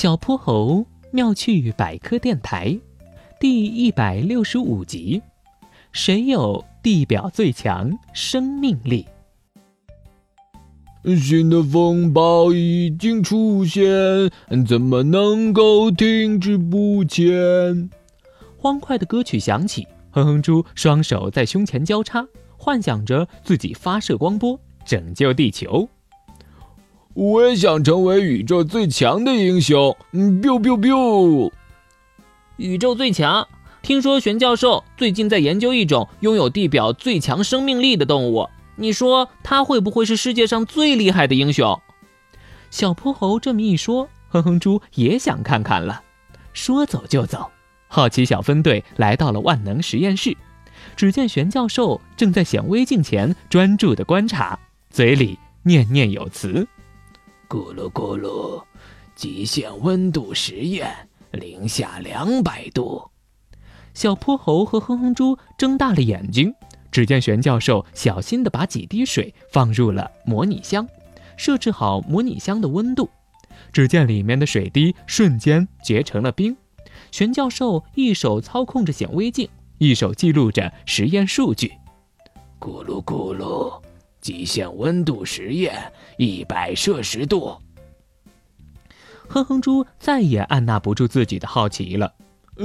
小泼猴妙趣百科电台，第一百六十五集：谁有地表最强生命力？新的风暴已经出现，怎么能够停滞不前？欢快的歌曲响起，哼哼猪双手在胸前交叉，幻想着自己发射光波拯救地球。我也想成为宇宙最强的英雄。嗯，biu biu biu。宇宙最强？听说玄教授最近在研究一种拥有地表最强生命力的动物，你说它会不会是世界上最厉害的英雄？小泼猴这么一说，哼哼猪也想看看了。说走就走，好奇小分队来到了万能实验室，只见玄教授正在显微镜前专注地观察，嘴里念念有词。咕噜咕噜，极限温度实验，零下两百度。小泼猴和哼哼猪睁大了眼睛，只见玄教授小心地把几滴水放入了模拟箱，设置好模拟箱的温度。只见里面的水滴瞬间结成了冰。玄教授一手操控着显微镜，一手记录着实验数据。咕噜咕噜。极限温度实验，一百摄氏度。哼哼猪再也按捺不住自己的好奇了。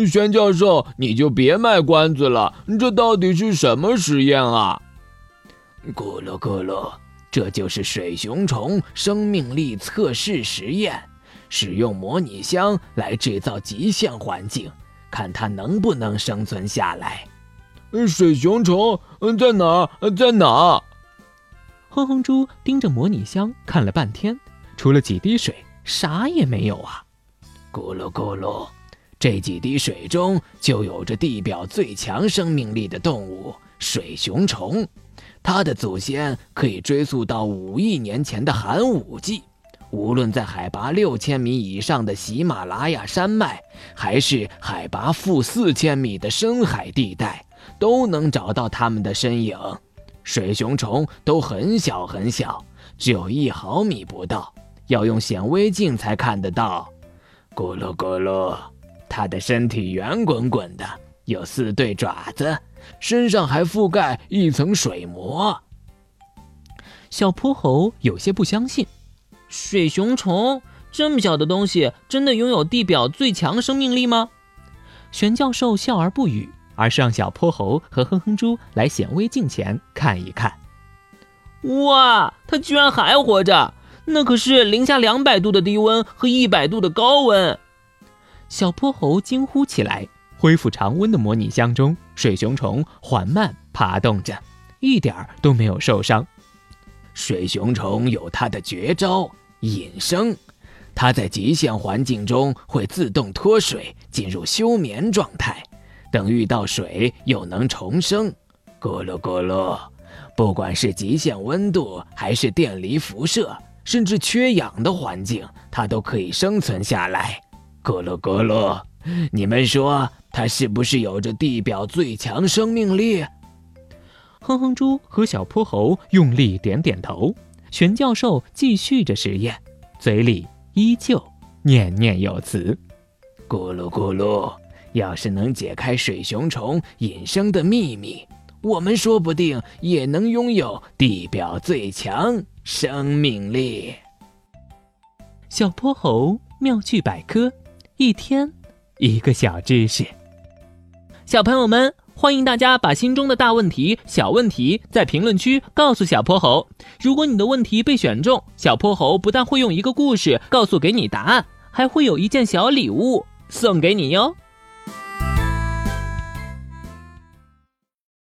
玄教授，你就别卖关子了，这到底是什么实验啊？咕噜咕噜，这就是水熊虫生命力测试实验，使用模拟箱来制造极限环境，看它能不能生存下来。水熊虫在哪？在哪？哼哼猪盯着模拟箱看了半天，除了几滴水，啥也没有啊！咕噜咕噜，这几滴水中就有着地表最强生命力的动物——水熊虫。它的祖先可以追溯到五亿年前的寒武纪。无论在海拔六千米以上的喜马拉雅山脉，还是海拔负四千米的深海地带，都能找到它们的身影。水熊虫都很小很小，只有一毫米不到，要用显微镜才看得到。咕噜咕噜，它的身体圆滚滚的，有四对爪子，身上还覆盖一层水膜。小泼猴有些不相信，水熊虫这么小的东西，真的拥有地表最强生命力吗？玄教授笑而不语。而是让小泼猴和哼哼猪来显微镜前看一看。哇，它居然还活着！那可是零下两百度的低温和一百度的高温。小泼猴惊呼起来。恢复常温的模拟箱中，水熊虫缓慢爬动着，一点儿都没有受伤。水熊虫有它的绝招——隐身。它在极限环境中会自动脱水，进入休眠状态。等遇到水又能重生，咕噜咕噜。不管是极限温度，还是电离辐射，甚至缺氧的环境，它都可以生存下来。咕噜咕噜，你们说它是不是有着地表最强生命力？哼哼猪和小泼猴用力点点头。玄教授继续着实验，嘴里依旧念念有词：咕噜咕噜。要是能解开水熊虫隐生的秘密，我们说不定也能拥有地表最强生命力。小泼猴妙趣百科，一天一个小知识。小朋友们，欢迎大家把心中的大问题、小问题在评论区告诉小泼猴。如果你的问题被选中，小泼猴不但会用一个故事告诉给你答案，还会有一件小礼物送给你哟。